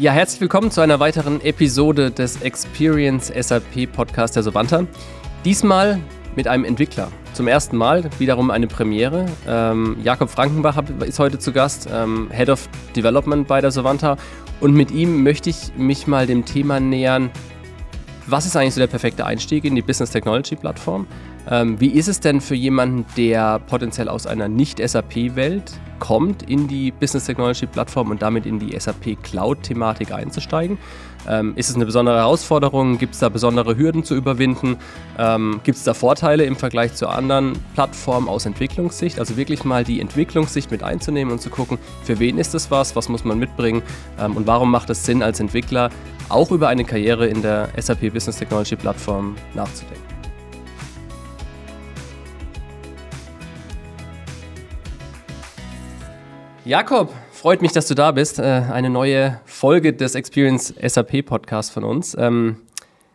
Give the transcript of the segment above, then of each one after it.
Ja, herzlich willkommen zu einer weiteren Episode des Experience SAP Podcast der Sovanta. Diesmal mit einem Entwickler. Zum ersten Mal wiederum eine Premiere. Ähm, Jakob Frankenbach ist heute zu Gast, ähm, Head of Development bei der Sovanta. Und mit ihm möchte ich mich mal dem Thema nähern, was ist eigentlich so der perfekte Einstieg in die Business Technology Plattform? Ähm, wie ist es denn für jemanden, der potenziell aus einer Nicht-SAP-Welt kommt, in die Business Technology Plattform und damit in die SAP Cloud-Thematik einzusteigen? Ähm, ist es eine besondere Herausforderung? Gibt es da besondere Hürden zu überwinden? Ähm, Gibt es da Vorteile im Vergleich zu anderen Plattformen aus Entwicklungssicht? Also wirklich mal die Entwicklungssicht mit einzunehmen und zu gucken, für wen ist das was? Was muss man mitbringen? Ähm, und warum macht es Sinn, als Entwickler auch über eine Karriere in der SAP Business Technology Plattform nachzudenken? Jakob, freut mich, dass du da bist. Äh, eine neue Folge des Experience SAP Podcast von uns. Ähm,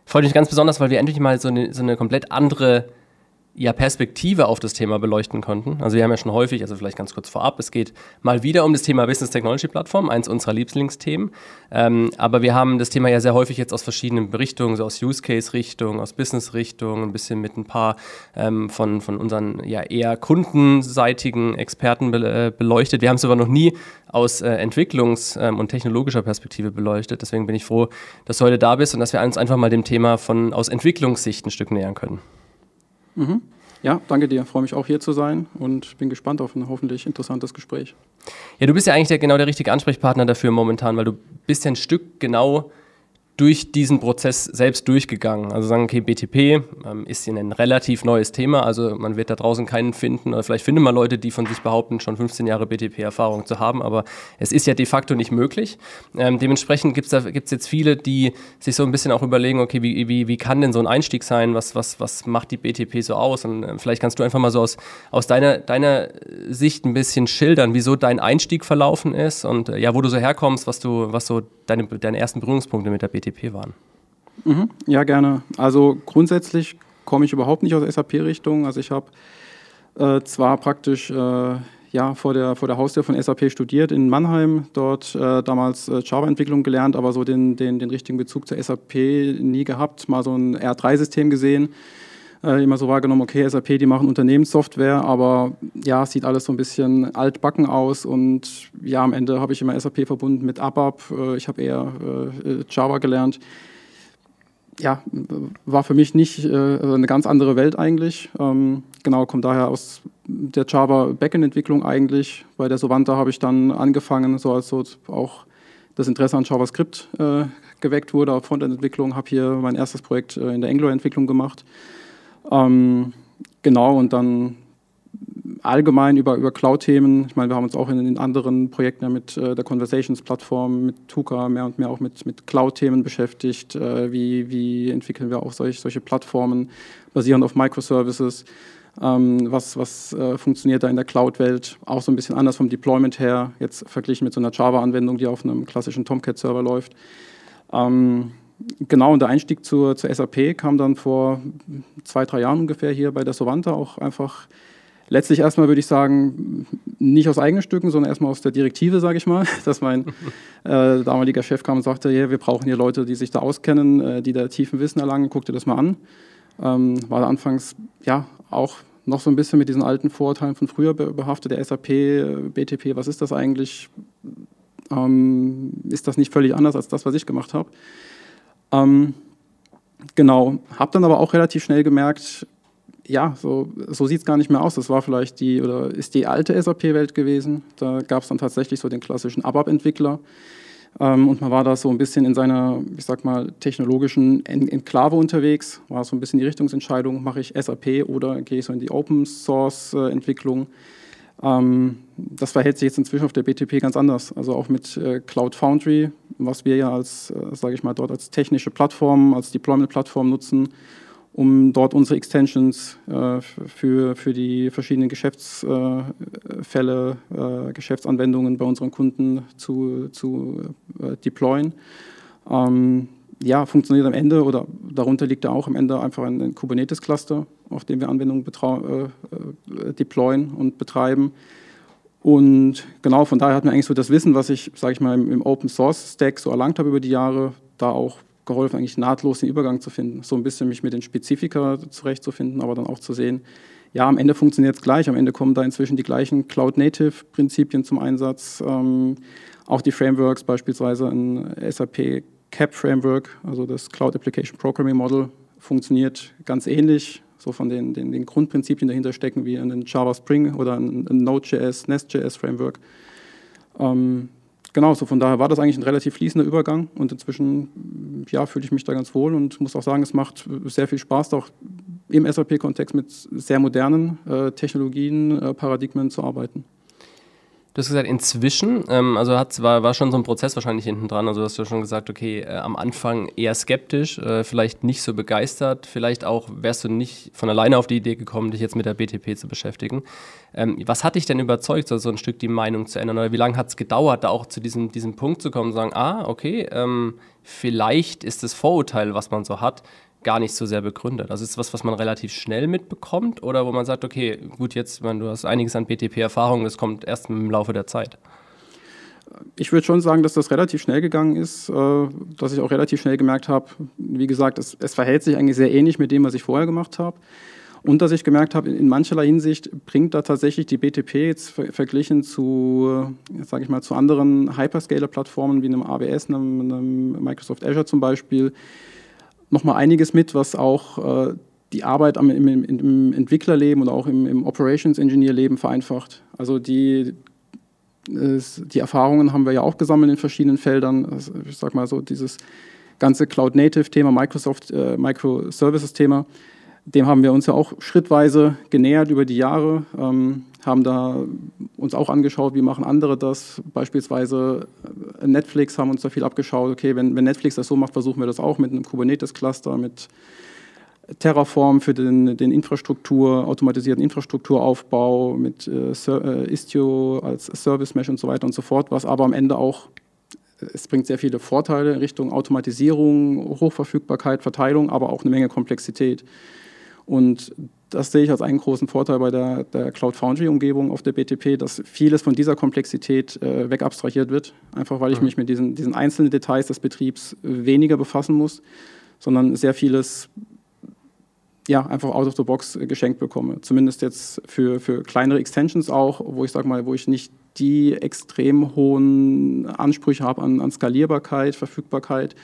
freut mich ganz besonders, weil wir endlich mal so eine, so eine komplett andere ja, Perspektive auf das Thema beleuchten konnten. Also wir haben ja schon häufig, also vielleicht ganz kurz vorab, es geht mal wieder um das Thema Business Technology Plattform, eins unserer Lieblingsthemen. Ähm, aber wir haben das Thema ja sehr häufig jetzt aus verschiedenen Richtungen, so aus Use Case Richtung, aus Business Richtung, ein bisschen mit ein paar ähm, von, von unseren ja eher kundenseitigen Experten be äh, beleuchtet. Wir haben es aber noch nie aus äh, Entwicklungs- ähm, und technologischer Perspektive beleuchtet. Deswegen bin ich froh, dass du heute da bist und dass wir uns einfach mal dem Thema von aus Entwicklungssicht ein Stück nähern können. Mhm. Ja, danke dir. Freue mich auch hier zu sein und bin gespannt auf ein hoffentlich interessantes Gespräch. Ja, du bist ja eigentlich der, genau der richtige Ansprechpartner dafür momentan, weil du bist ja ein Stück genau durch diesen Prozess selbst durchgegangen. Also sagen, okay, BTP ähm, ist ein relativ neues Thema, also man wird da draußen keinen finden, oder vielleicht findet man Leute, die von sich behaupten, schon 15 Jahre BTP-Erfahrung zu haben, aber es ist ja de facto nicht möglich. Ähm, dementsprechend gibt es jetzt viele, die sich so ein bisschen auch überlegen, okay, wie, wie, wie kann denn so ein Einstieg sein, was, was, was macht die BTP so aus? Und äh, vielleicht kannst du einfach mal so aus, aus deiner, deiner Sicht ein bisschen schildern, wieso dein Einstieg verlaufen ist und äh, ja, wo du so herkommst, was du, was so deine, deine ersten Berührungspunkte mit der BTP waren. Mhm, ja, gerne. Also grundsätzlich komme ich überhaupt nicht aus SAP-Richtung. Also ich habe äh, zwar praktisch äh, ja, vor, der, vor der Haustür von SAP studiert in Mannheim, dort äh, damals äh, Java-Entwicklung gelernt, aber so den, den, den richtigen Bezug zur SAP nie gehabt, mal so ein R3-System gesehen äh, immer so wahrgenommen, okay, SAP, die machen Unternehmenssoftware, aber ja, sieht alles so ein bisschen altbacken aus und ja, am Ende habe ich immer SAP verbunden mit ABAP. Äh, ich habe eher äh, Java gelernt. Ja, war für mich nicht äh, eine ganz andere Welt eigentlich. Ähm, genau, kommt daher aus der Java Backend-Entwicklung eigentlich. Bei der Sovanta habe ich dann angefangen, so als so auch das Interesse an JavaScript äh, geweckt wurde auf Frontend-Entwicklung, habe hier mein erstes Projekt äh, in der Angular-Entwicklung gemacht. Ähm, genau, und dann allgemein über, über Cloud-Themen. Ich meine, wir haben uns auch in den anderen Projekten mit äh, der Conversations-Plattform, mit Tuka mehr und mehr auch mit, mit Cloud-Themen beschäftigt. Äh, wie, wie entwickeln wir auch solch, solche Plattformen basierend auf Microservices? Ähm, was was äh, funktioniert da in der Cloud-Welt? Auch so ein bisschen anders vom Deployment her, jetzt verglichen mit so einer Java-Anwendung, die auf einem klassischen Tomcat-Server läuft. Ähm, genau, und der Einstieg zur, zur SAP kam dann vor zwei, drei Jahren ungefähr hier bei der Sovanta auch einfach letztlich erstmal würde ich sagen, nicht aus eigenen Stücken, sondern erstmal aus der Direktive, sage ich mal, dass mein äh, damaliger Chef kam und sagte, ja, wir brauchen hier Leute, die sich da auskennen, äh, die da tiefen Wissen erlangen, guck dir das mal an. Ähm, war da anfangs ja auch noch so ein bisschen mit diesen alten Vorurteilen von früher behaftet, der SAP, BTP, was ist das eigentlich? Ähm, ist das nicht völlig anders als das, was ich gemacht habe? Ähm, genau, habe dann aber auch relativ schnell gemerkt, ja, so, so sieht es gar nicht mehr aus. Das war vielleicht die, oder ist die alte SAP-Welt gewesen. Da gab es dann tatsächlich so den klassischen ABAP-Entwickler. Ähm, und man war da so ein bisschen in seiner, ich sag mal, technologischen Enklave unterwegs. War so ein bisschen die Richtungsentscheidung, mache ich SAP oder gehe ich so in die Open-Source-Entwicklung. Ähm, das verhält sich jetzt inzwischen auf der BTP ganz anders. Also auch mit äh, Cloud Foundry, was wir ja als, äh, sage ich mal, dort als technische Plattform, als Deployment-Plattform nutzen, um dort unsere Extensions äh, für, für die verschiedenen Geschäftsfälle, Geschäftsanwendungen bei unseren Kunden zu, zu deployen. Ähm, ja, funktioniert am Ende oder darunter liegt da auch am Ende einfach ein, Kubernetes-Cluster, auf dem wir Anwendungen äh, äh, deployen und betreiben. Und genau, von daher hat mir eigentlich so das Wissen, was ich, sage ich mal, im, Open Source Stack so erlangt habe über die Jahre, da auch geholfen, eigentlich nahtlos den Übergang zu finden. So ein bisschen mich mit den Spezifika zurechtzufinden, aber dann auch zu sehen, ja, am Ende funktioniert es gleich. Am Ende kommen da inzwischen die gleichen Cloud-Native-Prinzipien zum Einsatz. Ähm, auch die Frameworks, beispielsweise ein SAP CAP Framework, also das Cloud Application Programming Model, funktioniert ganz ähnlich. So von den, den, den Grundprinzipien dahinter stecken wie ein Java Spring oder ein, ein Node.js, Nest.js Framework. Ähm, genau, so von daher war das eigentlich ein relativ fließender Übergang und inzwischen ja, fühle ich mich da ganz wohl und muss auch sagen, es macht sehr viel Spaß, auch im SAP-Kontext mit sehr modernen äh, Technologien, äh, Paradigmen zu arbeiten. Du hast gesagt, inzwischen, ähm, also hat, war, war schon so ein Prozess wahrscheinlich hinten dran. Also hast du schon gesagt, okay, äh, am Anfang eher skeptisch, äh, vielleicht nicht so begeistert, vielleicht auch wärst du nicht von alleine auf die Idee gekommen, dich jetzt mit der BTP zu beschäftigen. Ähm, was hat dich denn überzeugt, so, so ein Stück die Meinung zu ändern? Oder wie lange hat es gedauert, da auch zu diesem, diesem Punkt zu kommen und sagen, ah, okay, ähm, vielleicht ist das Vorurteil, was man so hat, gar nicht so sehr begründet. Also ist es was, was man relativ schnell mitbekommt oder wo man sagt, okay, gut, jetzt, man, du hast einiges an BTP-Erfahrung, das kommt erst im Laufe der Zeit. Ich würde schon sagen, dass das relativ schnell gegangen ist, äh, dass ich auch relativ schnell gemerkt habe, wie gesagt, es, es verhält sich eigentlich sehr ähnlich mit dem, was ich vorher gemacht habe. Und dass ich gemerkt habe, in mancherlei Hinsicht bringt da tatsächlich die BTP jetzt verglichen zu, sage ich mal, zu anderen Hyperscaler-Plattformen wie einem AWS, einem, einem Microsoft Azure zum Beispiel, nochmal einiges mit, was auch äh, die Arbeit am, im, im, Entwicklerleben und auch im, im Operations Engineer-Leben vereinfacht. Also die, die Erfahrungen haben wir ja auch gesammelt in verschiedenen Feldern. Also ich sag mal so, dieses ganze Cloud-Native-Thema, Microsoft äh, dem haben wir uns ja auch schrittweise genähert über die Jahre, ähm, haben da uns auch angeschaut, wie machen andere das. Beispielsweise äh, Netflix haben uns da viel abgeschaut. Okay, wenn, wenn Netflix das so macht, versuchen wir das auch mit einem Kubernetes-Cluster, mit Terraform für den, den Infrastruktur, automatisierten Infrastrukturaufbau, mit äh, äh Istio als Service Mesh und so weiter und so fort, was aber am Ende auch es bringt sehr viele Vorteile in Richtung Automatisierung, Hochverfügbarkeit, Verteilung, aber auch eine Menge Komplexität. Und das sehe ich als einen großen Vorteil bei der, der Cloud Foundry-Umgebung auf der BTP, dass vieles von dieser Komplexität äh, wegabstrahiert wird, einfach weil ich mhm. mich mit diesen, diesen einzelnen Details des Betriebs weniger befassen muss, sondern sehr vieles ja, einfach out of the box äh, geschenkt bekomme. Zumindest jetzt für, für kleinere Extensions auch, wo ich sage mal, wo ich nicht die extrem hohen Ansprüche habe an, an Skalierbarkeit, Verfügbarkeit,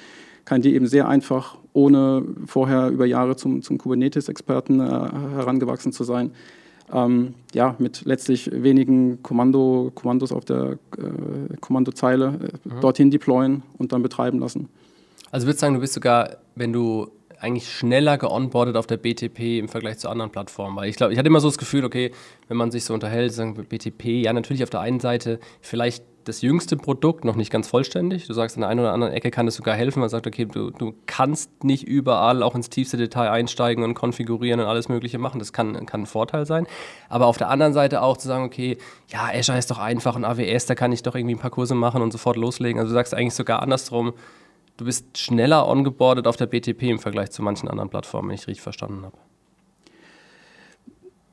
kann die eben sehr einfach, ohne vorher über Jahre zum, zum Kubernetes-Experten äh, herangewachsen zu sein, ähm, ja, mit letztlich wenigen Kommando, Kommandos auf der äh, Kommandozeile äh, mhm. dorthin deployen und dann betreiben lassen. Also würdest du sagen, du bist sogar, wenn du eigentlich schneller geonboardet auf der BTP im Vergleich zu anderen Plattformen. Weil ich glaube, ich hatte immer so das Gefühl, okay, wenn man sich so unterhält, sagen wir BTP, ja, natürlich auf der einen Seite vielleicht das jüngste Produkt, noch nicht ganz vollständig. Du sagst, in der einen oder anderen Ecke kann es sogar helfen. Man sagt, okay, du, du kannst nicht überall auch ins tiefste Detail einsteigen und konfigurieren und alles Mögliche machen. Das kann, kann ein Vorteil sein. Aber auf der anderen Seite auch zu sagen, okay, ja, Azure ist doch einfach und AWS, da kann ich doch irgendwie ein paar Kurse machen und sofort loslegen. Also du sagst eigentlich sogar andersrum, du bist schneller ongeboardet auf der BTP im Vergleich zu manchen anderen Plattformen, wenn ich richtig verstanden habe.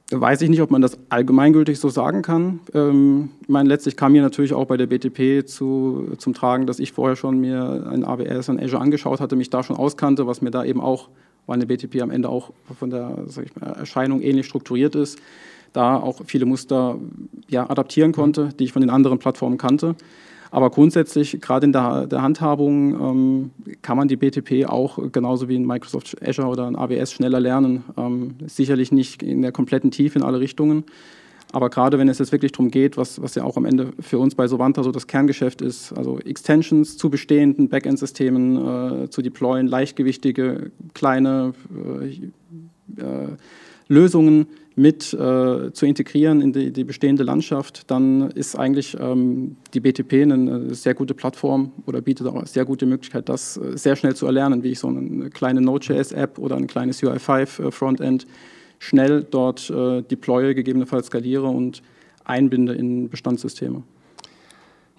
Weiß ich nicht, ob man das allgemeingültig so sagen kann. Ähm, ich meine, letztlich kam mir natürlich auch bei der BTP zu, zum Tragen, dass ich vorher schon mir ein AWS und Azure angeschaut hatte, mich da schon auskannte, was mir da eben auch, weil eine BTP am Ende auch von der mal, Erscheinung ähnlich strukturiert ist, da auch viele Muster ja, adaptieren konnte, die ich von den anderen Plattformen kannte. Aber grundsätzlich, gerade in der, der Handhabung, ähm, kann man die BTP auch genauso wie in Microsoft Azure oder in AWS schneller lernen. Ähm, sicherlich nicht in der kompletten Tiefe in alle Richtungen. Aber gerade wenn es jetzt wirklich darum geht, was, was ja auch am Ende für uns bei Sovanta so das Kerngeschäft ist, also Extensions zu bestehenden Backend-Systemen äh, zu deployen, leichtgewichtige, kleine äh, äh, Lösungen, mit äh, zu integrieren in die, die, bestehende Landschaft, dann ist eigentlich ähm, die BTP eine sehr gute Plattform oder bietet auch eine sehr gute Möglichkeit, das äh, sehr schnell zu erlernen, wie ich so eine kleine Node.js-App oder ein kleines UI5-Frontend äh, schnell dort äh, deploye, gegebenenfalls skaliere und einbinde in Bestandssysteme.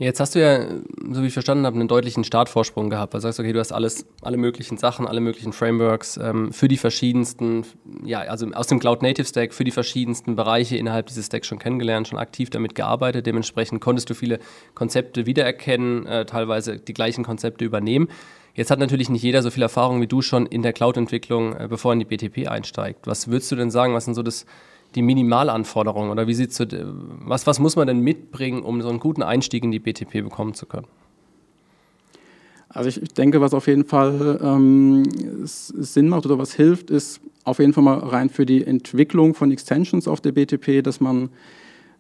Jetzt hast du ja, so wie ich verstanden habe, einen deutlichen Startvorsprung gehabt. Also sagst, okay, du hast alles, alle möglichen Sachen, alle möglichen Frameworks ähm, für die verschiedensten, ja, also aus dem Cloud Native Stack für die verschiedensten Bereiche innerhalb dieses Stacks schon kennengelernt, schon aktiv damit gearbeitet. Dementsprechend konntest du viele Konzepte wiedererkennen, äh, teilweise die gleichen Konzepte übernehmen. Jetzt hat natürlich nicht jeder so viel Erfahrung wie du schon in der Cloud-Entwicklung, äh, bevor er in die BTP einsteigt. Was würdest du denn sagen, was sind so das die Minimalanforderungen oder wie sieht's so, was, was muss man denn mitbringen, um so einen guten Einstieg in die BTP bekommen zu können? Also ich, ich denke, was auf jeden Fall ähm, Sinn macht oder was hilft, ist auf jeden Fall mal rein für die Entwicklung von Extensions auf der BTP, dass man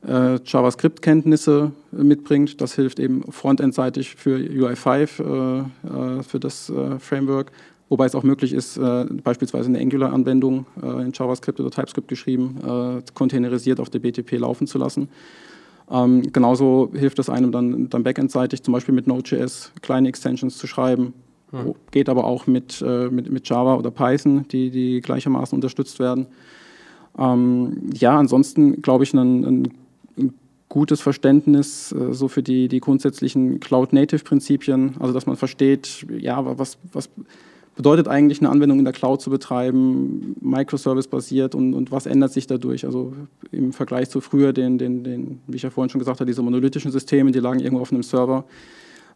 äh, JavaScript-Kenntnisse mitbringt. Das hilft eben frontendseitig für UI5, äh, äh, für das äh, Framework Wobei es auch möglich ist, äh, beispielsweise eine Angular-Anwendung äh, in JavaScript oder TypeScript geschrieben, äh, containerisiert auf der BTP laufen zu lassen. Ähm, genauso hilft es einem dann, dann backendseitig, zum Beispiel mit Node.js kleine Extensions zu schreiben. Mhm. Geht aber auch mit, äh, mit, mit Java oder Python, die, die gleichermaßen unterstützt werden. Ähm, ja, ansonsten glaube ich, ein, ein, ein gutes Verständnis äh, so für die, die grundsätzlichen Cloud-Native-Prinzipien, also dass man versteht, ja, was, was bedeutet eigentlich, eine Anwendung in der Cloud zu betreiben, Microservice-basiert und, und was ändert sich dadurch? Also im Vergleich zu früher, den, den, den, wie ich ja vorhin schon gesagt habe, diese monolithischen Systeme, die lagen irgendwo auf einem Server.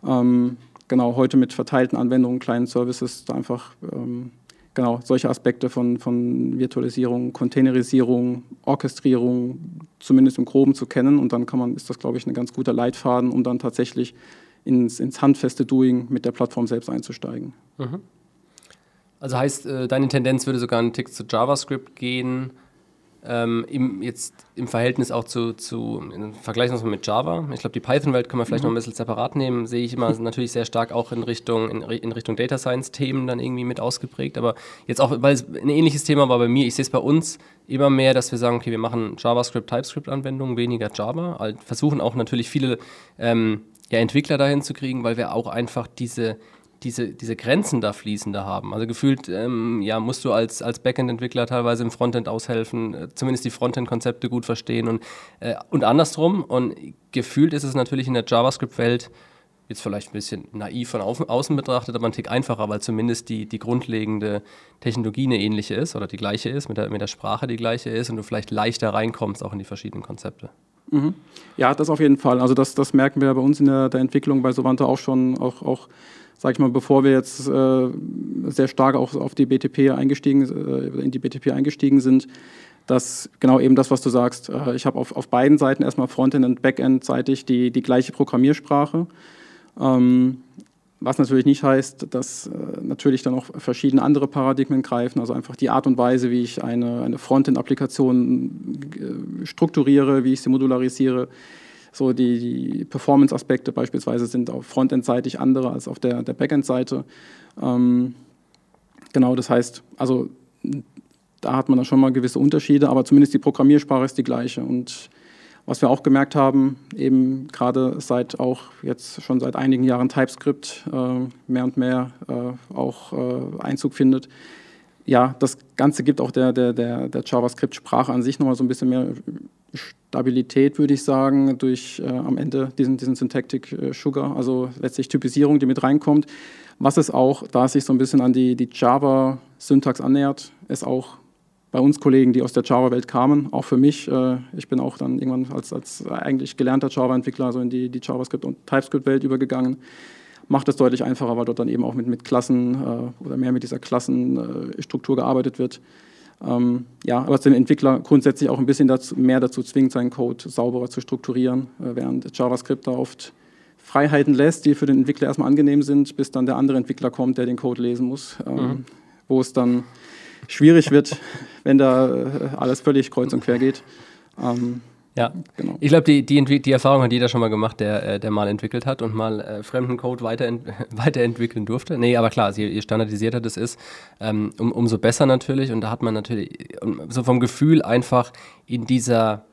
Ähm, genau, heute mit verteilten Anwendungen, kleinen Services, da einfach ähm, genau solche Aspekte von, von Virtualisierung, Containerisierung, Orchestrierung zumindest im Groben zu kennen und dann kann man, ist das, glaube ich, ein ganz guter Leitfaden, um dann tatsächlich ins, ins handfeste Doing mit der Plattform selbst einzusteigen. Mhm. Also heißt, äh, deine Tendenz würde sogar einen Tick zu JavaScript gehen, ähm, im, jetzt im Verhältnis auch zu, zu vergleichen wir es mal mit Java. Ich glaube, die Python-Welt können wir vielleicht mhm. noch ein bisschen separat nehmen, sehe ich immer natürlich sehr stark auch in Richtung, in, in Richtung Data Science-Themen dann irgendwie mit ausgeprägt. Aber jetzt auch, weil es ein ähnliches Thema war bei mir, ich sehe es bei uns immer mehr, dass wir sagen, okay, wir machen JavaScript, TypeScript-Anwendungen, weniger Java. Also versuchen auch natürlich viele ähm, ja, Entwickler dahin zu kriegen, weil wir auch einfach diese diese, diese Grenzen da fließender haben. Also gefühlt, ähm, ja, musst du als, als Backend-Entwickler teilweise im Frontend aushelfen, äh, zumindest die Frontend-Konzepte gut verstehen und, äh, und andersrum. Und gefühlt ist es natürlich in der JavaScript-Welt jetzt vielleicht ein bisschen naiv von außen betrachtet, aber ein Tick einfacher, weil zumindest die, die grundlegende Technologie eine ähnliche ist oder die gleiche ist, mit der, mit der Sprache die gleiche ist und du vielleicht leichter reinkommst auch in die verschiedenen Konzepte. Mhm. Ja, das auf jeden Fall. Also das, das merken wir bei uns in der, der Entwicklung bei Sovanta auch schon, auch, auch sage ich mal, bevor wir jetzt äh, sehr stark auch auf die BTP eingestiegen, äh, in die BTP eingestiegen sind, dass genau eben das, was du sagst, äh, ich habe auf, auf beiden Seiten erstmal Frontend und Backend seitig die, die gleiche Programmiersprache. Ähm, was natürlich nicht heißt, dass äh, natürlich dann auch verschiedene andere Paradigmen greifen, also einfach die Art und Weise, wie ich eine, eine Frontend-Applikation äh, strukturiere, wie ich sie modularisiere, so die, die Performance-Aspekte beispielsweise sind auf Frontend-seitig andere als auf der, der Backend-Seite. Ähm, genau, das heißt, also da hat man dann schon mal gewisse Unterschiede, aber zumindest die Programmiersprache ist die gleiche. Und was wir auch gemerkt haben, eben gerade seit auch jetzt schon seit einigen Jahren TypeScript äh, mehr und mehr äh, auch äh, Einzug findet, ja, das Ganze gibt auch der, der, der, der JavaScript-Sprache an sich nochmal so ein bisschen mehr Stabilität, würde ich sagen, durch äh, am Ende diesen, diesen Syntactic äh, Sugar, also letztlich Typisierung, die mit reinkommt. Was es auch, da es sich so ein bisschen an die, die Java-Syntax annähert, es auch bei uns Kollegen, die aus der Java-Welt kamen, auch für mich, äh, ich bin auch dann irgendwann als, als eigentlich gelernter Java-Entwickler so in die, die JavaScript- und TypeScript-Welt übergegangen, macht es deutlich einfacher, weil dort dann eben auch mit, mit Klassen äh, oder mehr mit dieser Klassenstruktur gearbeitet wird. Ähm, ja, aber es den Entwickler grundsätzlich auch ein bisschen dazu, mehr dazu zwingt, seinen Code sauberer zu strukturieren, äh, während JavaScript da oft Freiheiten lässt, die für den Entwickler erstmal angenehm sind, bis dann der andere Entwickler kommt, der den Code lesen muss, ähm, mhm. wo es dann schwierig wird, wenn da äh, alles völlig kreuz und quer geht. Ähm, ja, genau. Ich glaube, die, die, die Erfahrung hat jeder schon mal gemacht, der, äh, der mal entwickelt hat und mal äh, fremden Code weiterent weiterentwickeln durfte. Nee, aber klar, je, je standardisierter das ist, ähm, um, umso besser natürlich. Und da hat man natürlich so vom Gefühl einfach in dieser,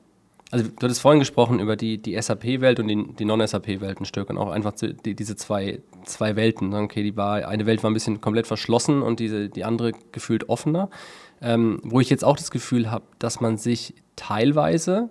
also du hattest vorhin gesprochen über die, die SAP-Welt und die, die Non-SAP-Welt ein Stück und auch einfach die, diese zwei, zwei Welten. Okay, die war, eine Welt war ein bisschen komplett verschlossen und diese, die andere gefühlt offener. Ähm, wo ich jetzt auch das Gefühl habe, dass man sich teilweise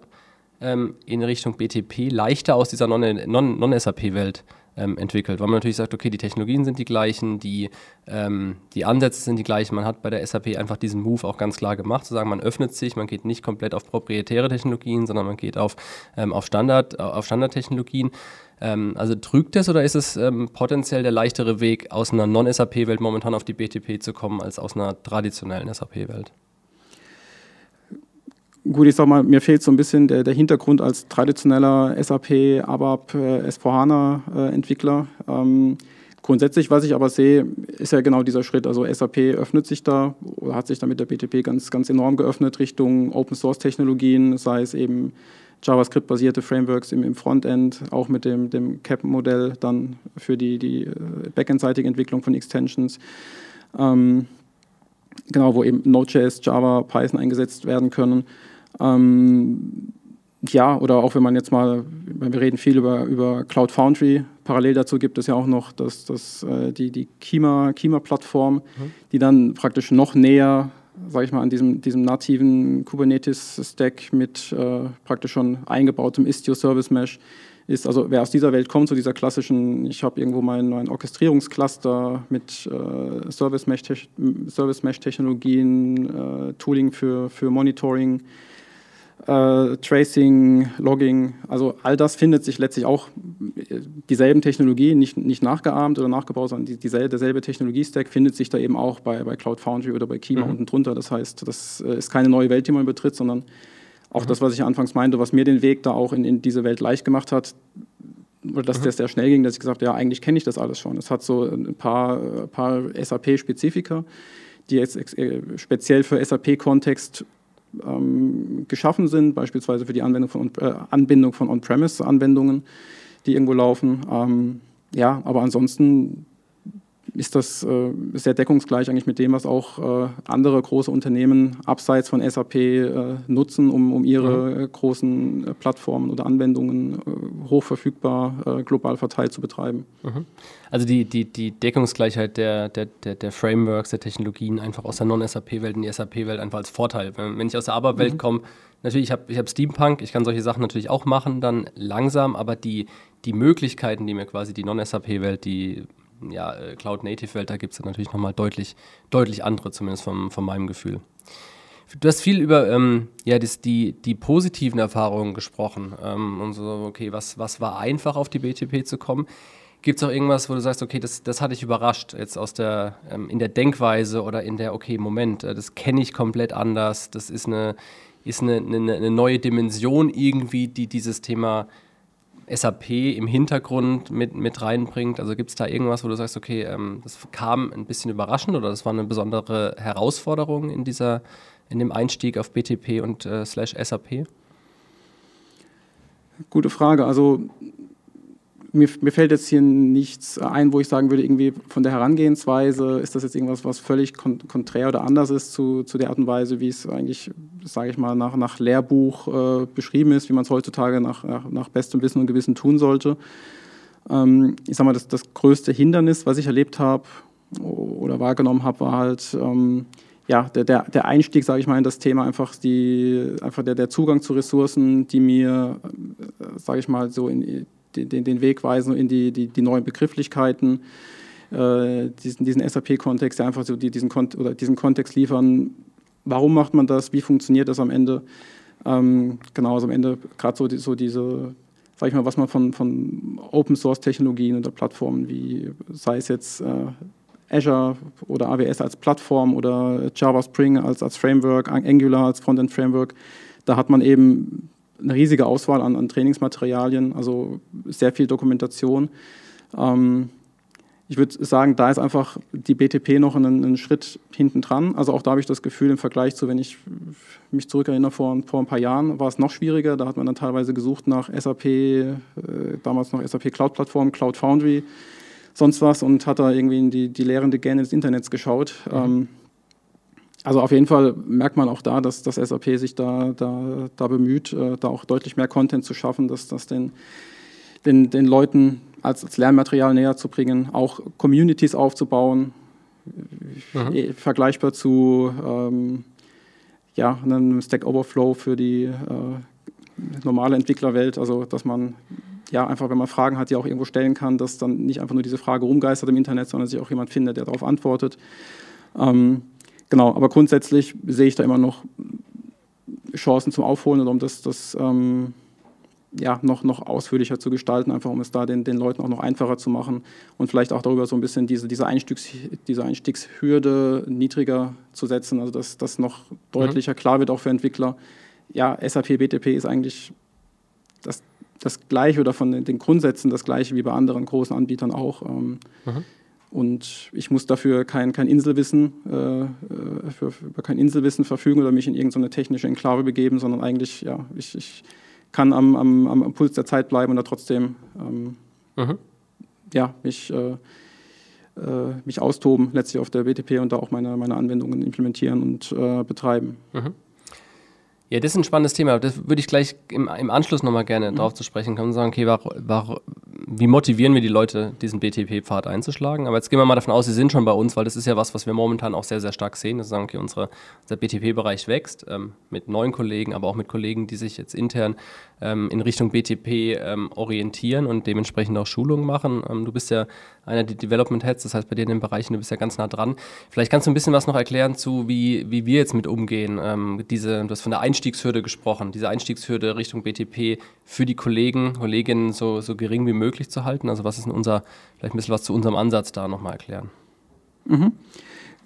ähm, in Richtung BTP leichter aus dieser Non-SAP-Welt ähm, entwickelt, weil man natürlich sagt, okay, die Technologien sind die gleichen, die, ähm, die Ansätze sind die gleichen. Man hat bei der SAP einfach diesen Move auch ganz klar gemacht, zu sagen, man öffnet sich, man geht nicht komplett auf proprietäre Technologien, sondern man geht auf, ähm, auf, Standard, auf Standardtechnologien. Also trügt das oder ist es ähm, potenziell der leichtere Weg, aus einer Non-SAP-Welt momentan auf die BTP zu kommen, als aus einer traditionellen SAP-Welt? Gut, ich sag mal, mir fehlt so ein bisschen der, der Hintergrund als traditioneller SAP, ABAP, äh, S4HANA-Entwickler. Äh, ähm, grundsätzlich, was ich aber sehe, ist ja genau dieser Schritt. Also SAP öffnet sich da oder hat sich da mit der BTP ganz, ganz enorm geöffnet Richtung Open-Source-Technologien, sei es eben JavaScript-basierte Frameworks im, im, Frontend, auch mit dem, dem CAP-Modell dann für die, die äh, Backend-seitige Entwicklung von Extensions. Ähm, genau, wo eben Node.js, Java, Python eingesetzt werden können. Ähm, ja, oder auch wenn man jetzt mal, wir reden viel über, über Cloud Foundry, parallel dazu gibt es ja auch noch das, das, äh, die, die Kima-Plattform, mhm. die dann praktisch noch näher, sage ich mal, an diesem, diesem nativen Kubernetes-Stack mit äh, praktisch schon eingebautem Istio-Service-Mesh ist, also wer aus dieser Welt kommt, zu so dieser klassischen, ich habe irgendwo mein, mein Orchestrierungscluster mit äh, Service-Mesh-Technologien, äh, Tooling für, für Monitoring, äh, Tracing, Logging, also all das findet sich letztlich auch dieselben Technologien, nicht, nicht nachgeahmt oder nachgebaut, sondern die, dieselbe, derselbe Technologiestack findet sich da eben auch bei, bei Cloud Foundry oder bei Kima mhm. unten drunter. Das heißt, das äh, ist keine neue Welt, die man betritt, sondern auch mhm. das, was ich anfangs meinte, was mir den Weg da auch in, in diese Welt leicht gemacht hat, oder dass mhm. das sehr schnell ging, dass ich gesagt habe, ja, eigentlich kenne ich das alles schon. Es hat so ein paar, paar SAP-Spezifika, die jetzt äh, speziell für SAP-Kontext ähm, geschaffen sind, beispielsweise für die Anwendung von, äh, Anbindung von On-Premise-Anwendungen, die irgendwo laufen. Ähm, ja, aber ansonsten ist das äh, sehr deckungsgleich eigentlich mit dem, was auch äh, andere große Unternehmen abseits von SAP äh, nutzen, um, um ihre mhm. großen äh, Plattformen oder Anwendungen äh, hochverfügbar global verteilt zu betreiben. Mhm. Also die, die, die Deckungsgleichheit der, der, der, der Frameworks, der Technologien einfach aus der Non-SAP-Welt in die SAP-Welt einfach als Vorteil. Wenn, ich aus der ABAP-Welt mhm. komme, natürlich, ich habe ich hab Steampunk, ich kann solche Sachen natürlich auch machen, dann langsam, aber die, die Möglichkeiten, die mir quasi die Non-SAP-Welt, die ja, äh, Cloud-Native-Welt, da gibt es natürlich nochmal deutlich, deutlich andere, zumindest vom, von meinem Gefühl. Du hast viel über ähm, ja, das, die, die positiven Erfahrungen gesprochen ähm, und so, okay, was, was war einfach auf die BTP zu kommen? Gibt es auch irgendwas, wo du sagst, okay, das, das hat dich überrascht, jetzt aus der, ähm, in der Denkweise oder in der, okay, Moment, äh, das kenne ich komplett anders, das ist eine, ist eine, eine, eine neue Dimension irgendwie, die dieses Thema SAP im Hintergrund mit, mit reinbringt? Also gibt es da irgendwas, wo du sagst, okay, ähm, das kam ein bisschen überraschend oder das war eine besondere Herausforderung in dieser, in dem Einstieg auf BTP und äh, slash SAP? Gute Frage. Also mir, mir, fällt jetzt hier nichts ein, wo ich sagen würde, irgendwie von der Herangehensweise ist das jetzt irgendwas, was völlig kon konträr oder anders ist zu, zu der Art und Weise, wie es eigentlich, sage ich mal, nach, nach Lehrbuch äh, beschrieben ist, wie man es heutzutage nach, nach, nach, bestem Wissen und Gewissen tun sollte. Ähm, ich sage mal, das, das größte Hindernis, was ich erlebt habe oder wahrgenommen habe, war halt ähm, ja, der, der, der Einstieg, sage ich mal, in das Thema einfach, die, einfach der, der Zugang zu Ressourcen, die mir, äh, sage ich mal, so in den, den Weg weisen in die, die, die neuen Begrifflichkeiten, äh, diesen, diesen SAP-Kontext, einfach so die, diesen, Kont oder diesen Kontext liefern. Warum macht man das? Wie funktioniert das am Ende? Ähm, genau, also am Ende gerade so, so diese, sag ich mal, was man von, von Open-Source-Technologien oder Plattformen wie, sei es jetzt äh, Azure oder AWS als Plattform oder Java Spring als, als Framework, Angular als Frontend-Framework, da hat man eben eine riesige Auswahl an, an Trainingsmaterialien, also sehr viel Dokumentation. Ähm, ich würde sagen, da ist einfach die BTP noch einen, einen, Schritt hinten dran. Also auch da habe ich das Gefühl, im Vergleich zu, wenn ich mich zurückerinnere, vor, vor ein paar Jahren war es noch schwieriger. Da hat man dann teilweise gesucht nach SAP, äh, damals noch SAP Cloud Plattform, Cloud Foundry, sonst was und hat da irgendwie in die, die lehrende Gänge des Internets geschaut. Mhm. Ähm, also auf jeden Fall merkt man auch da, dass das SAP sich da, da, da bemüht, äh, da auch deutlich mehr Content zu schaffen, dass das den, den, den Leuten als, als Lernmaterial näher zu bringen, auch Communities aufzubauen, mhm. Eh, vergleichbar zu ähm, ja, einem Stack Overflow für die, äh, normale Entwicklerwelt, also dass man ja einfach, wenn man Fragen hat, die auch irgendwo stellen kann, dass dann nicht einfach nur diese Frage rumgeistert im Internet, sondern sich auch jemand findet, der darauf antwortet. Ähm, genau, aber grundsätzlich sehe ich da immer noch Chancen zum Aufholen oder um das, das ähm, ja, noch, noch ausführlicher zu gestalten, einfach um es da den, den Leuten auch noch einfacher zu machen und vielleicht auch darüber so ein bisschen diese, diese, Einstiegs, diese Einstiegshürde niedriger zu setzen, also dass das noch deutlicher mhm. klar wird auch für Entwickler. Ja, SAP BTP ist eigentlich das, das gleiche oder von den Grundsätzen das gleiche wie bei anderen großen Anbietern auch. Ähm, mhm. Und ich muss dafür kein, kein Inselwissen, äh, äh, für, über kein Inselwissen verfügen oder mich in irgendeine technische Enklave begeben, sondern eigentlich, ja, ich, ich kann am, am, am Puls der Zeit bleiben und da trotzdem ähm, mhm. ja, mich, äh, äh, mich austoben, letztlich auf der BTP und da auch meine, meine Anwendungen implementieren und äh, betreiben. Mhm. Ja, das ist ein spannendes Thema. Das würde ich gleich im, im Anschluss nochmal gerne mhm. drauf zu sprechen kommen und sagen, okay, war, war, wie motivieren wir die Leute, diesen BTP-Pfad einzuschlagen? Aber jetzt gehen wir mal davon aus, sie sind schon bei uns, weil das ist ja was, was wir momentan auch sehr, sehr stark sehen. Das sagen, okay, unsere, unser BTP-Bereich wächst ähm, mit neuen Kollegen, aber auch mit Kollegen, die sich jetzt intern ähm, in Richtung BTP ähm, orientieren und dementsprechend auch Schulungen machen. Ähm, du bist ja einer der Development Heads, das heißt bei dir in den Bereichen, du bist ja ganz nah dran. Vielleicht kannst du ein bisschen was noch erklären zu, wie, wie wir jetzt mit umgehen. Ähm, diese, du hast von der Einstiegshürde gesprochen, diese Einstiegshürde Richtung BTP für die Kollegen, Kolleginnen so, so gering wie möglich möglich zu halten? Also was ist denn unser, vielleicht ein bisschen was zu unserem Ansatz da nochmal erklären? Mhm.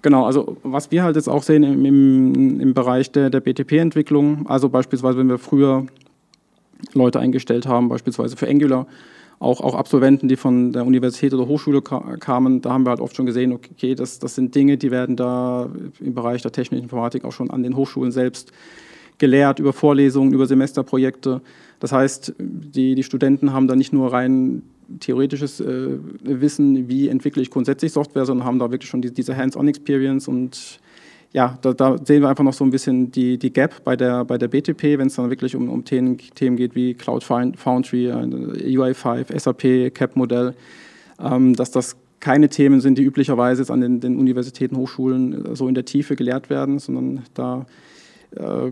Genau, also was wir halt jetzt auch sehen im, im, im Bereich der, der BTP-Entwicklung, also beispielsweise, wenn wir früher Leute eingestellt haben, beispielsweise für Angular, auch, auch Absolventen, die von der Universität oder Hochschule kamen, da haben wir halt oft schon gesehen, okay, das, das sind Dinge, die werden da im Bereich der technischen Informatik auch schon an den Hochschulen selbst gelehrt, über Vorlesungen, über Semesterprojekte. Das heißt, die, die Studenten haben da nicht nur rein theoretisches äh, Wissen, wie entwickle ich grundsätzlich Software, sondern haben da wirklich schon die, diese Hands-on-Experience und ja, da, da, sehen wir einfach noch so ein bisschen die, die Gap bei der, bei der BTP, wenn es dann wirklich um, um Themen, Themen geht wie Cloud Foundry, UI5, SAP, CAP-Modell, ähm, dass das keine Themen sind, die üblicherweise jetzt an den, den Universitäten, Hochschulen äh, so in der Tiefe gelehrt werden, sondern da äh,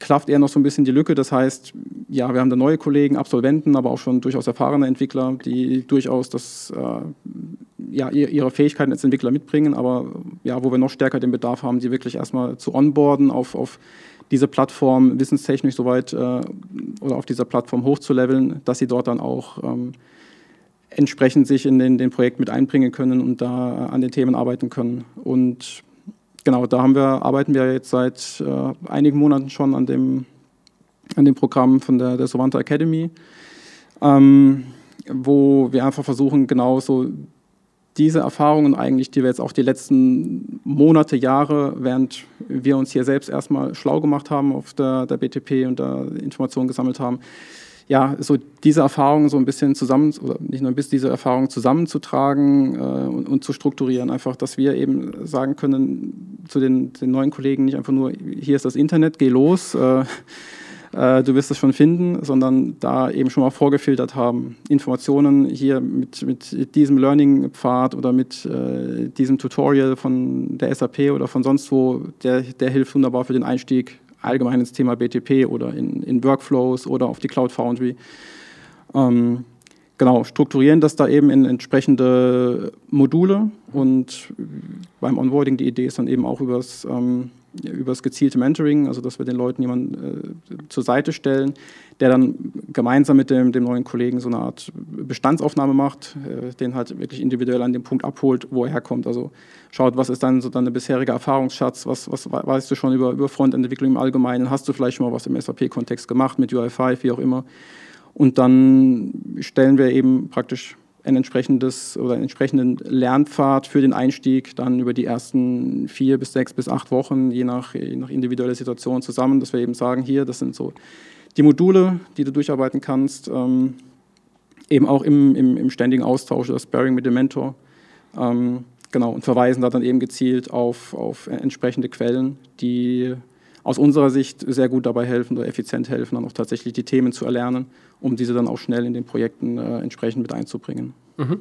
klafft eher noch so ein bisschen die Lücke. Das heißt, ja, wir haben da neue Kollegen, Absolventen, aber auch schon durchaus erfahrene Entwickler, die durchaus das, äh, ja, ihre Fähigkeiten als Entwickler mitbringen, aber ja, wo wir noch stärker den Bedarf haben, die wirklich erstmal zu onboarden auf, auf diese Plattform wissenstechnisch soweit äh, oder auf dieser Plattform hochzuleveln, dass sie dort dann auch ähm, entsprechend sich in den, den Projekt mit einbringen können und da an den Themen arbeiten können. Und genau, da wir, arbeiten wir jetzt seit äh, einigen Monaten schon an dem, an dem Programm von der, der Sovanta Academy, ähm, wo wir einfach versuchen, genau so diese Erfahrungen eigentlich, die wir jetzt auch die letzten Monate, Jahre, während wir uns hier selbst erstmal schlau gemacht haben auf der, der BTP und da Informationen gesammelt haben, ja, so diese Erfahrungen so ein bisschen zusammen, oder nicht nur ein bisschen diese Erfahrungen zusammenzutragen äh, und, und, zu strukturieren. Einfach, dass wir eben sagen können zu den, den, neuen Kollegen nicht einfach nur, hier ist das Internet, geh los, äh, äh, du wirst es schon finden, sondern da eben schon mal vorgefiltert haben. Informationen hier mit, mit diesem Learning-Pfad oder mit äh, diesem Tutorial von der SAP oder von sonst wo, der, der hilft wunderbar für den Einstieg allgemein ins Thema BTP oder in, in Workflows oder auf die Cloud Foundry. Ähm, genau, strukturieren das da eben in entsprechende Module und beim Onboarding die Idee ist dann eben auch übers ähm, über das gezielte Mentoring, also dass wir den Leuten jemanden äh, zur Seite stellen, der dann gemeinsam mit dem, dem neuen Kollegen so eine Art Bestandsaufnahme macht, äh, den halt wirklich individuell an dem Punkt abholt, wo er herkommt. Also schaut, was ist dann so dein bisheriger Erfahrungsschatz, was, was weißt du schon über, über Frontend-Entwicklung im Allgemeinen, hast du vielleicht schon mal was im SAP-Kontext gemacht mit UI5, wie auch immer. Und dann stellen wir eben praktisch ein entsprechendes oder einen entsprechenden Lernpfad für den Einstieg dann über die ersten vier bis sechs bis acht Wochen, je nach, je nach individueller Situation zusammen, dass wir eben sagen, hier, das sind so die Module, die du durcharbeiten kannst, ähm, eben auch im, im, im, ständigen Austausch oder Sparring mit dem Mentor. Ähm, genau, und verweisen da dann eben gezielt auf, auf entsprechende Quellen, die aus unserer Sicht sehr gut dabei helfen oder effizient helfen, dann auch tatsächlich die Themen zu erlernen, um diese dann auch schnell in den Projekten äh, entsprechend mit einzubringen. Mhm.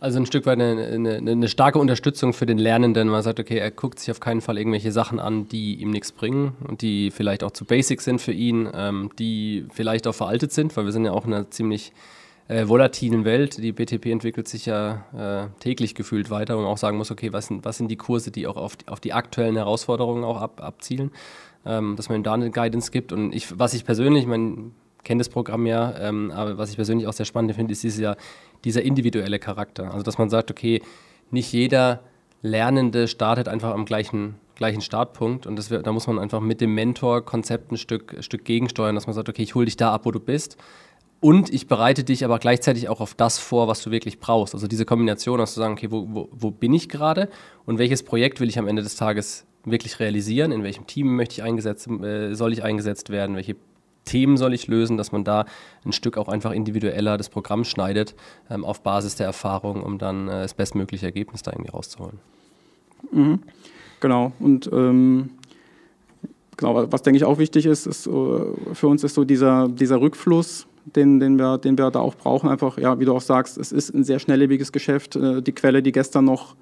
Also ein Stück weit eine, eine, eine, starke Unterstützung für den Lernenden. Man sagt, okay, er guckt sich auf keinen Fall irgendwelche Sachen an, die ihm nichts bringen und die vielleicht auch zu basic sind für ihn, ähm, die vielleicht auch veraltet sind, weil wir sind ja auch in einer ziemlich äh, volatilen Welt. Die BTP entwickelt sich ja äh, täglich gefühlt weiter und auch sagen muss, okay, was sind, was sind die Kurse, die auch auf die, auf die aktuellen Herausforderungen auch ab, abzielen, ähm, dass man ihm da eine Guidance gibt. Und ich, was ich persönlich, ich meine, kenne das Programm ja, ähm, aber was ich persönlich auch sehr spannend finde, ist dieser, dieser individuelle Charakter. Also, dass man sagt, okay, nicht jeder Lernende startet einfach am gleichen, gleichen Startpunkt und das, da muss man einfach mit dem Mentor-Konzept ein Stück, Stück gegensteuern, dass man sagt, okay, ich hole dich da ab, wo du bist und ich bereite dich aber gleichzeitig auch auf das vor, was du wirklich brauchst. Also diese Kombination, dass du sagen, okay, wo, wo, wo bin ich gerade und welches Projekt will ich am Ende des Tages wirklich realisieren, in welchem Team möchte ich eingesetzt, äh, soll ich eingesetzt werden, welche Themen soll ich lösen, dass man da ein Stück auch einfach individueller das Programm schneidet, ähm, auf Basis der Erfahrung, um dann äh, das bestmögliche Ergebnis da irgendwie rauszuholen. Mhm. Genau. Und ähm, genau, was denke ich auch wichtig ist, ist uh, für uns ist so dieser, dieser Rückfluss, den, den, wir, den wir da auch brauchen. Einfach, ja, wie du auch sagst, es ist ein sehr schnelllebiges Geschäft. Äh, die Quelle, die gestern noch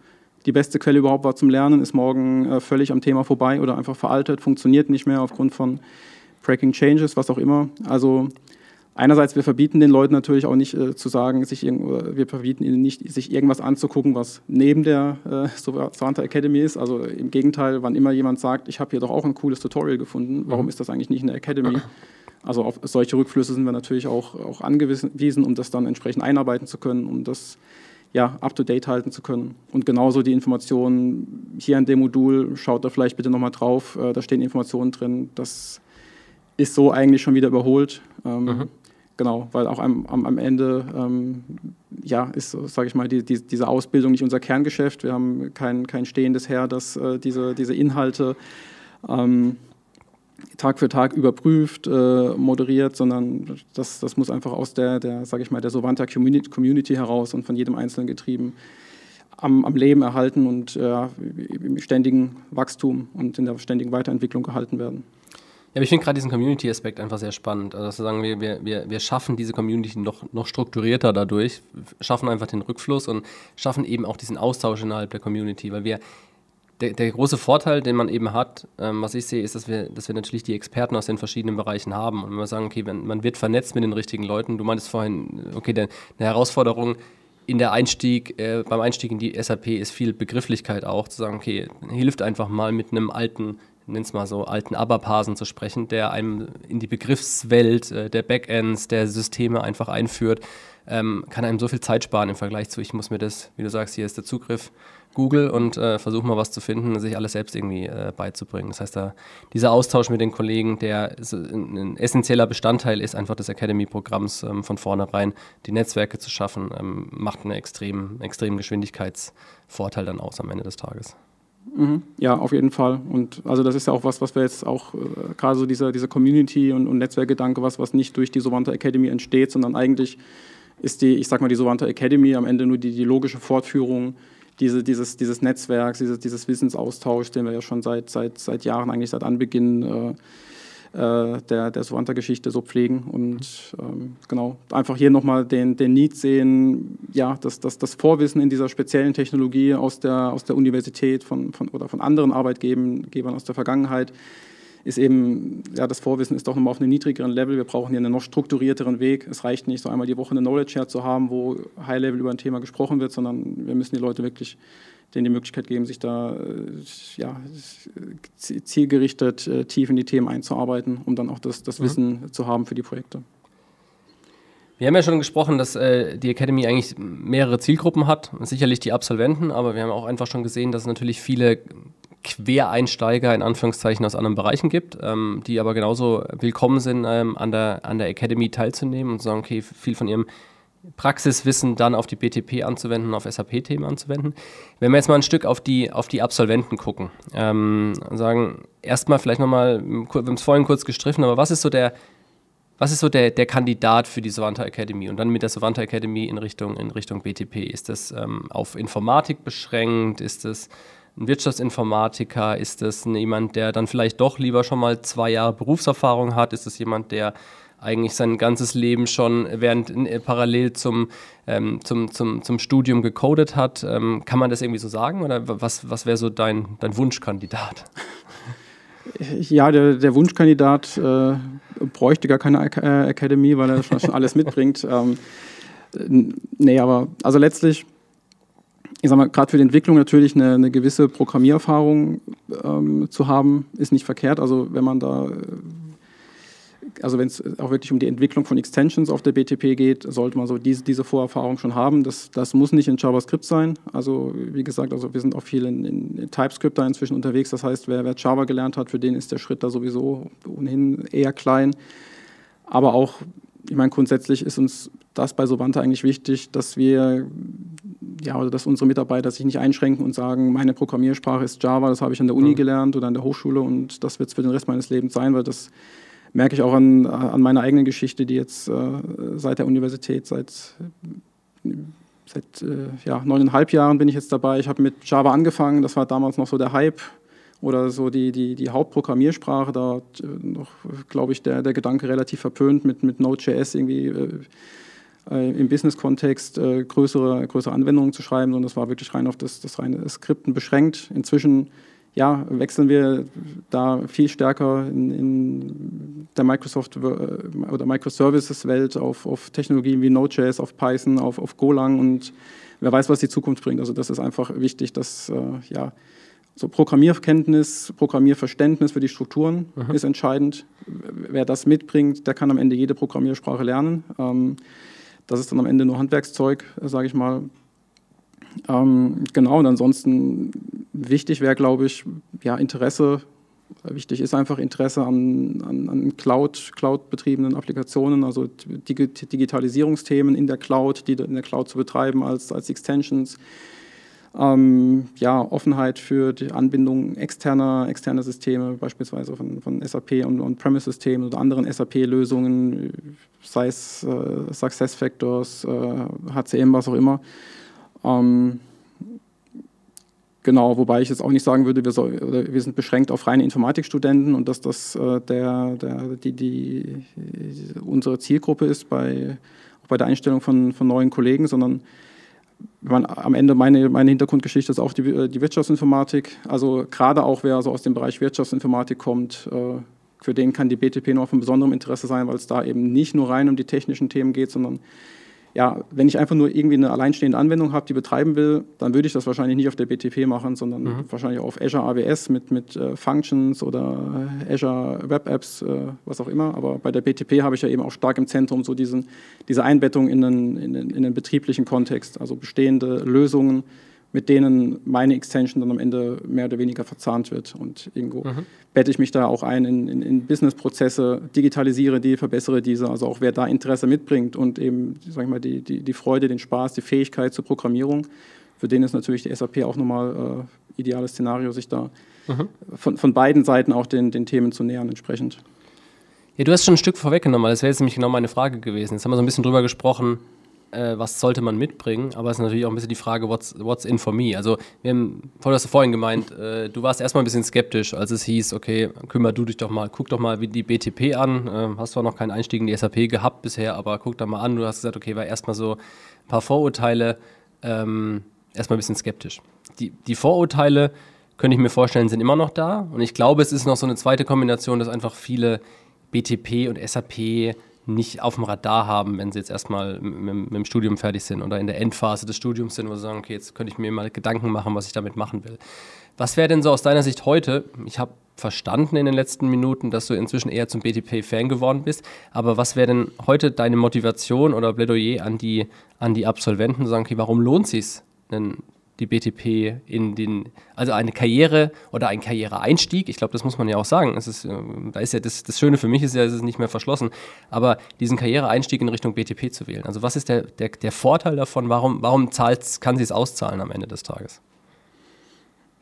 die beste Quelle überhaupt war zum Lernen, ist morgen äh, völlig am Thema vorbei oder einfach veraltet, funktioniert nicht mehr aufgrund von Breaking Changes, was auch immer. Also einerseits, wir verbieten den Leuten natürlich auch nicht äh, zu sagen, sich wir verbieten ihnen nicht, sich irgendwas anzugucken, was neben der äh, Savanta Academy ist. Also im Gegenteil, wann immer jemand sagt, ich habe hier doch auch ein cooles Tutorial gefunden, warum mhm. ist das eigentlich nicht in der Academy? Also auf solche Rückflüsse sind wir natürlich auch, auch angewiesen, um das dann entsprechend einarbeiten zu können, um das ja, up-to-date halten zu können. Und genauso die Informationen hier in dem Modul, schaut da vielleicht bitte nochmal drauf, äh, da stehen Informationen drin, das ist so eigentlich schon wieder überholt. Ähm, mhm. Genau, weil auch am, am, am Ende ähm, ja, ist, sage ich mal, die, die, diese Ausbildung nicht unser Kerngeschäft. Wir haben kein, kein stehendes Heer, das äh, diese, diese Inhalte ähm, Tag für Tag überprüft, äh, moderiert, sondern das, das muss einfach aus der, der sage ich mal, der Sovanta Community heraus und von jedem Einzelnen getrieben am, am Leben erhalten und äh, im ständigen Wachstum und in der ständigen Weiterentwicklung gehalten werden. Ja, aber ich finde gerade diesen Community-Aspekt einfach sehr spannend. Also, dass wir sagen, wir, wir, wir schaffen diese Community noch, noch strukturierter dadurch, schaffen einfach den Rückfluss und schaffen eben auch diesen Austausch innerhalb der Community, weil wir der, der große Vorteil, den man eben hat, ähm, was ich sehe, ist, dass wir, dass wir natürlich die Experten aus den verschiedenen Bereichen haben. Und wenn wir sagen, okay, wenn, man wird vernetzt mit den richtigen Leuten, du meintest vorhin, okay, der, eine Herausforderung in der Einstieg, äh, beim Einstieg in die SAP ist viel Begrifflichkeit auch, zu sagen, okay, hilft einfach mal mit einem alten nenn es mal so, alten ABAP-Hasen zu sprechen, der einem in die Begriffswelt äh, der Backends, der Systeme einfach einführt, ähm, kann einem so viel Zeit sparen im Vergleich zu, ich muss mir das, wie du sagst, hier ist der Zugriff, Google und äh, versuche mal was zu finden, sich alles selbst irgendwie äh, beizubringen. Das heißt, da, dieser Austausch mit den Kollegen, der ein, ein essentieller Bestandteil ist einfach des Academy-Programms ähm, von vornherein, die Netzwerke zu schaffen, ähm, macht einen extremen, extremen Geschwindigkeitsvorteil dann aus am Ende des Tages. Mhm. Ja, auf jeden Fall. Und also das ist ja auch was, was wir jetzt auch, äh, gerade so dieser, dieser Community- und, und Netzwerkgedanke, was, was nicht durch die Sovanta Academy entsteht, sondern eigentlich ist die, ich sag mal, die Sovanta Academy am Ende nur die, die logische Fortführung diese, dieses, dieses Netzwerks, dieses, dieses Wissensaustausch, den wir ja schon seit, seit, seit Jahren, eigentlich seit Anbeginn äh, äh, der, der Sovanta-Geschichte so pflegen. Und ähm, genau, einfach hier nochmal den, den Need sehen, ja, dass das, das Vorwissen in dieser speziellen Technologie aus der, aus der Universität von, von, oder von anderen Arbeitgebern aus der Vergangenheit ist eben, ja, das Vorwissen ist doch nochmal auf einem niedrigeren Level. Wir brauchen hier einen noch strukturierteren Weg. Es reicht nicht, so einmal die Woche eine Knowledge Share zu haben, wo High-Level über ein Thema gesprochen wird, sondern wir müssen die Leute wirklich denen die Möglichkeit geben, sich da äh, ja, zielgerichtet äh, tief in die Themen einzuarbeiten, um dann auch das, das mhm. Wissen zu haben für die Projekte. Wir haben ja schon gesprochen, dass äh, die Academy eigentlich mehrere Zielgruppen hat, sicherlich die Absolventen, aber wir haben auch einfach schon gesehen, dass es natürlich viele Quereinsteiger in Anführungszeichen aus anderen Bereichen gibt, ähm, die aber genauso willkommen sind, ähm, an, der, an der Academy teilzunehmen und sagen, okay, viel von ihrem Praxiswissen dann auf die BTP anzuwenden, auf SAP-Themen anzuwenden. Wenn wir jetzt mal ein Stück auf die, auf die Absolventen gucken, ähm, sagen, erstmal vielleicht nochmal, wir haben es vorhin kurz gestriffen, aber was ist so der, was ist so der, der Kandidat für die Savanta Academy und dann mit der Savanta Academy in Richtung, in Richtung BTP? Ist das ähm, auf Informatik beschränkt? Ist das ein Wirtschaftsinformatiker? Ist das jemand, der dann vielleicht doch lieber schon mal zwei Jahre Berufserfahrung hat? Ist das jemand, der eigentlich sein ganzes Leben schon während äh, parallel zum, ähm, zum, zum, zum Studium gecodet hat. Ähm, kann man das irgendwie so sagen oder was, was wäre so dein, dein Wunschkandidat? Ja, der, der Wunschkandidat äh, bräuchte gar keine äh, Academy, weil er schon, schon alles mitbringt. Ähm, nee, aber also letztlich, ich sag mal, gerade für die Entwicklung natürlich eine, eine gewisse Programmiererfahrung ähm, zu haben, ist nicht verkehrt. Also wenn man da also wenn es auch wirklich um die Entwicklung von Extensions auf der BTP geht, sollte man so diese, diese Vorerfahrung schon haben. Das, das muss nicht in JavaScript sein. Also wie gesagt, also wir sind auch viel in, in TypeScript da inzwischen unterwegs. Das heißt, wer, wer Java gelernt hat, für den ist der Schritt da sowieso ohnehin eher klein. Aber auch, ich meine, grundsätzlich ist uns das bei Sovanta eigentlich wichtig, dass wir ja, oder dass unsere Mitarbeiter sich nicht einschränken und sagen, meine Programmiersprache ist Java, das habe ich an der Uni mhm. gelernt oder an der Hochschule und das wird es für den Rest meines Lebens sein, weil das merke ich auch an, an meiner eigenen Geschichte, die jetzt äh, seit der Universität, seit, seit äh, ja, neuneinhalb Jahren bin ich jetzt dabei. Ich habe mit Java angefangen, das war damals noch so der Hype oder so die, die, die Hauptprogrammiersprache. Da äh, noch, glaube ich, der, der Gedanke relativ verpönt mit, mit Node.js irgendwie äh, äh, im Business-Kontext äh, größere, größere Anwendungen zu schreiben, sondern das war wirklich rein auf das, das reine Skripten beschränkt. Inzwischen ja, wechseln wir da viel stärker in, in der Microsoft- äh, oder Microservices-Welt auf, auf Technologien wie Node.js, auf Python, auf, auf Golang und wer weiß, was die Zukunft bringt. Also das ist einfach wichtig, dass äh, ja, so Programmierkenntnis, Programmierverständnis für die Strukturen mhm. ist entscheidend. Wer das mitbringt, der kann am Ende jede Programmiersprache lernen. Ähm, das ist dann am Ende nur Handwerkszeug, sage ich mal. Ähm, genau, und ansonsten wichtig wäre, glaube ich, ja, Interesse. Wichtig ist einfach Interesse an, an, an Cloud, Cloud-betriebenen Applikationen, also Digitalisierungsthemen in der Cloud, die in der Cloud zu betreiben als, als Extensions. Ähm, ja, Offenheit für die Anbindung externer, externer Systeme, beispielsweise von, von SAP und On-Premise-Systemen oder anderen SAP-Lösungen, sei es äh, SuccessFactors, äh, HCM, was auch immer. Ähm, genau, wobei ich jetzt auch nicht sagen würde, wir, soll, wir sind beschränkt auf reine Informatikstudenten und dass das äh, der, der, die, die, unsere Zielgruppe ist bei, auch bei der Einstellung von, von neuen Kollegen, sondern man, am Ende meine, meine Hintergrundgeschichte ist auch die, die Wirtschaftsinformatik. Also gerade auch wer also aus dem Bereich Wirtschaftsinformatik kommt, äh, für den kann die BTP noch von besonderem Interesse sein, weil es da eben nicht nur rein um die technischen Themen geht, sondern ja, wenn ich einfach nur irgendwie eine alleinstehende Anwendung habe, die betreiben will, dann würde ich das wahrscheinlich nicht auf der BTP machen, sondern mhm. wahrscheinlich auf Azure AWS mit, mit äh, Functions oder Azure Web Apps, äh, was auch immer. Aber bei der BTP habe ich ja eben auch stark im Zentrum so diesen, diese Einbettung in den, in, den, in den betrieblichen Kontext, also bestehende Lösungen mit denen meine Extension dann am Ende mehr oder weniger verzahnt wird. Und irgendwo mhm. bette ich mich da auch ein in, in, in Business-Prozesse, digitalisiere die, verbessere diese. Also auch wer da Interesse mitbringt und eben, sag ich mal, die, die, die Freude, den Spaß, die Fähigkeit zur Programmierung, für den ist natürlich die SAP auch nochmal äh, ideales Szenario, sich da mhm. von, von beiden Seiten auch den, den Themen zu nähern entsprechend. Ja, du hast schon ein Stück vorweggenommen, das wäre jetzt nämlich genau meine Frage gewesen. Jetzt haben wir so ein bisschen drüber gesprochen, äh, was sollte man mitbringen, aber es ist natürlich auch ein bisschen die Frage, what's, what's in for me? Also, wir haben, du vorhin gemeint, äh, du warst erstmal ein bisschen skeptisch, als es hieß, okay, kümmer du dich doch mal, guck doch mal die BTP an. Äh, hast zwar noch keinen Einstieg in die SAP gehabt bisher, aber guck da mal an. Du hast gesagt, okay, war erstmal so ein paar Vorurteile, ähm, erstmal ein bisschen skeptisch. Die, die Vorurteile, könnte ich mir vorstellen, sind immer noch da. Und ich glaube, es ist noch so eine zweite Kombination, dass einfach viele BTP und SAP nicht auf dem Radar haben, wenn sie jetzt erstmal mit, mit, dem Studium fertig sind oder in der Endphase des Studiums sind, wo sie sagen, okay, jetzt könnte ich mir mal Gedanken machen, was ich damit machen will. Was wäre denn so aus deiner Sicht heute? Ich habe verstanden in den letzten Minuten, dass du inzwischen eher zum BTP-Fan geworden bist, aber was wäre denn heute deine Motivation oder Plädoyer an die, an die Absolventen, zu sagen, okay, warum lohnt es sich, einen die BTP in den, also eine Karriere oder ein Karriereeinstieg, ich glaube, das muss man ja auch sagen. Es ist, äh, da ist ja das, das Schöne für mich ist ja, es ist nicht mehr verschlossen, aber diesen Karriereeinstieg in Richtung BTP zu wählen. Also was ist der, der, der Vorteil davon? Warum, warum zahlt, kann sie es auszahlen am Ende des Tages?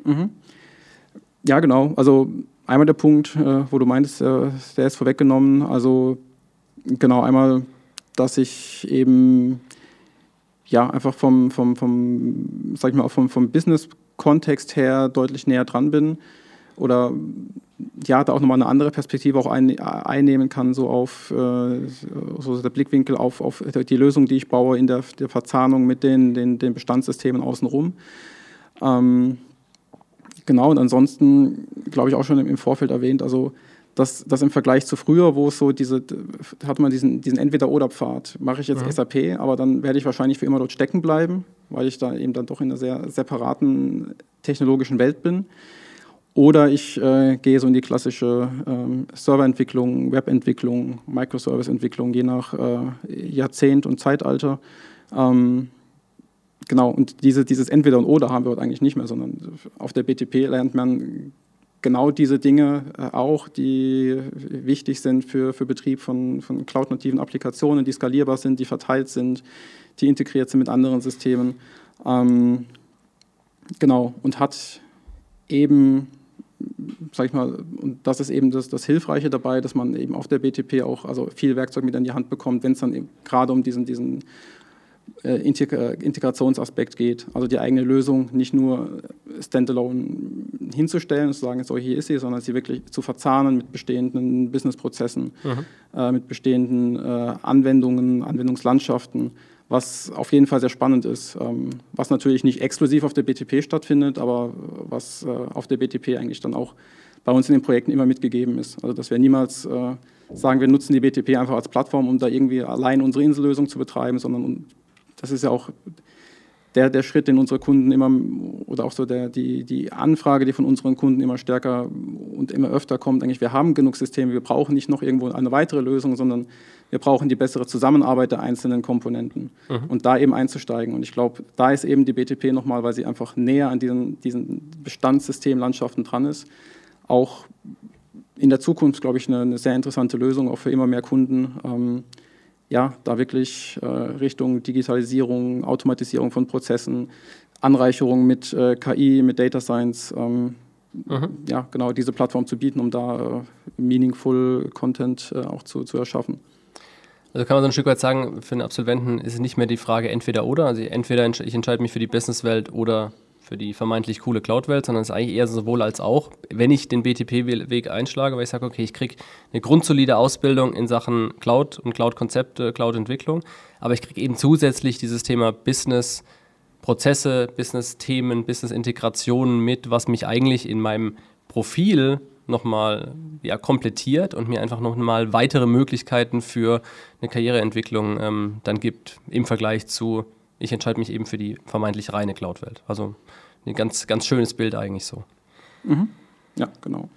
Mhm. Ja, genau. Also einmal der Punkt, äh, wo du meintest, äh, der ist vorweggenommen. Also genau, einmal, dass ich eben ja, einfach vom, vom, vom, sag ich mal, auch vom, vom Business-Kontext her deutlich näher dran bin oder ja, da auch nochmal eine andere Perspektive auch ein, einnehmen kann, so auf äh, so der Blickwinkel auf, auf die Lösung, die ich baue in der, der Verzahnung mit den, den, den Bestandssystemen außenrum. Ähm, genau, und ansonsten, glaube ich, auch schon im Vorfeld erwähnt, also dass, dass im Vergleich zu früher, wo es so diese, hat man diesen, diesen Entweder-Oder-Pfad, mache ich jetzt mhm. SAP, aber dann werde ich wahrscheinlich für immer dort stecken bleiben, weil ich da eben dann doch in einer sehr separaten technologischen Welt bin. Oder ich äh, gehe so in die klassische ähm, Serverentwicklung, Webentwicklung, Microservice-Entwicklung, je nach äh, Jahrzehnt und Zeitalter. Ähm, genau, und diese, dieses Entweder und Oder haben wir heute eigentlich nicht mehr, sondern auf der BTP lernt man genau diese Dinge äh, auch, die wichtig sind für, für Betrieb von, von cloud-nativen Applikationen, die skalierbar sind, die verteilt sind, die integriert sind mit anderen Systemen. Ähm, genau, und hat eben, sag ich mal, und das ist eben das, das Hilfreiche dabei, dass man eben auf der BTP auch also viel Werkzeug mit an die Hand bekommt, wenn es dann gerade um diesen, diesen Integrationsaspekt geht. Also die eigene Lösung nicht nur standalone hinzustellen und zu sagen, so hier ist sie, sondern sie wirklich zu verzahnen mit bestehenden Businessprozessen, mhm. äh, mit bestehenden äh, Anwendungen, Anwendungslandschaften, was auf jeden Fall sehr spannend ist, ähm, was natürlich nicht exklusiv auf der BTP stattfindet, aber was äh, auf der BTP eigentlich dann auch bei uns in den Projekten immer mitgegeben ist. Also dass wir niemals äh, sagen, wir nutzen die BTP einfach als Plattform, um da irgendwie allein unsere Insellösung zu betreiben, sondern das ist ja auch der, der Schritt, den unsere Kunden immer, oder auch so der, die, die Anfrage, die von unseren Kunden immer stärker und immer öfter kommt, eigentlich, wir haben genug Systeme, wir brauchen nicht noch irgendwo eine weitere Lösung, sondern wir brauchen die bessere Zusammenarbeit der einzelnen Komponenten mhm. und da eben einzusteigen. Und ich glaube, da ist eben die BTP nochmal, weil sie einfach näher an diesen, diesen Bestandssystemlandschaften dran ist, auch in der Zukunft, glaube ich, eine, eine, sehr interessante Lösung, auch für immer mehr Kunden. Ähm, ja, da wirklich äh, Richtung Digitalisierung, Automatisierung von Prozessen, Anreicherung mit äh, KI, mit Data Science, ähm, mhm. ja, genau diese Plattform zu bieten, um da äh, meaningful Content äh, auch zu, zu erschaffen. Also kann man so ein Stück weit sagen, für einen Absolventen ist es nicht mehr die Frage entweder oder, also entweder ich entscheide mich für die Businesswelt oder für die vermeintlich coole Cloud-Welt, sondern es ist eigentlich eher sowohl als auch, wenn ich den BTP-Weg einschlage, weil ich sage, okay, ich kriege eine grundsolide Ausbildung in Sachen Cloud und Cloud-Konzepte, Cloud-Entwicklung, aber ich kriege eben zusätzlich dieses Thema Business, Prozesse, Business-Themen, Business-Integrationen mit, was mich eigentlich in meinem Profil nochmal ja, komplettiert und mir einfach nochmal weitere Möglichkeiten für eine Karriereentwicklung ähm, dann gibt im Vergleich zu ich entscheide mich eben für die vermeintlich reine Cloud-Welt. Also ein ganz, ganz schönes Bild eigentlich so. Mhm. Ja, genau.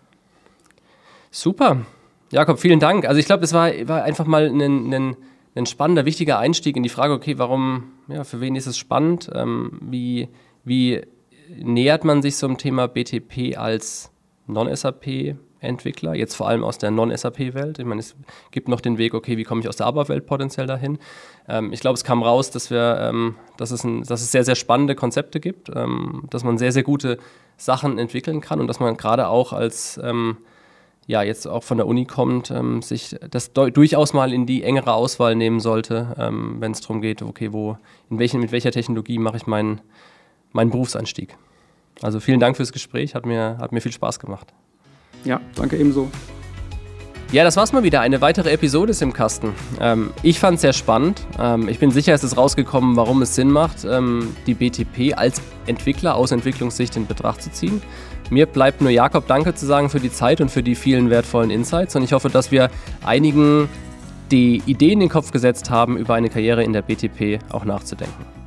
Super. Jakob, vielen Dank. Also ich glaube, es war, war einfach mal ein, ein, ein, spannender, wichtiger Einstieg in die Frage, okay, warum, ja, für wen ist es spannend? Ähm, wie, wie nähert man sich so einem Thema BTP als Non-SAP Entwickler, jetzt vor allem aus der Non-SAP-Welt. Ich meine, es gibt noch den Weg, okay, wie komme ich aus der ABAP-Welt potenziell dahin? Ähm, ich glaube, es kam raus, dass, wir, ähm, dass, es ein, dass es sehr, sehr spannende Konzepte gibt, ähm, dass man sehr, sehr gute Sachen entwickeln kann und dass man gerade auch als ähm, ja, jetzt auch von der Uni kommt, ähm, sich das durchaus mal in die engere Auswahl nehmen sollte, ähm, wenn es darum geht, okay, wo, in welchen, mit welcher Technologie mache ich meinen, meinen Berufseinstieg. Also vielen Dank fürs Gespräch, hat mir, hat mir viel Spaß gemacht. Ja, danke ebenso. Ja, das war's mal wieder. Eine weitere Episode ist im Kasten. Ähm, ich fand es sehr spannend. Ähm, ich bin sicher, es ist rausgekommen, warum es Sinn macht, ähm, die BTP als Entwickler aus Entwicklungssicht in Betracht zu ziehen. Mir bleibt nur Jakob Danke zu sagen für die Zeit und für die vielen wertvollen Insights. Und ich hoffe, dass wir einigen die Idee in den Kopf gesetzt haben, über eine Karriere in der BTP auch nachzudenken.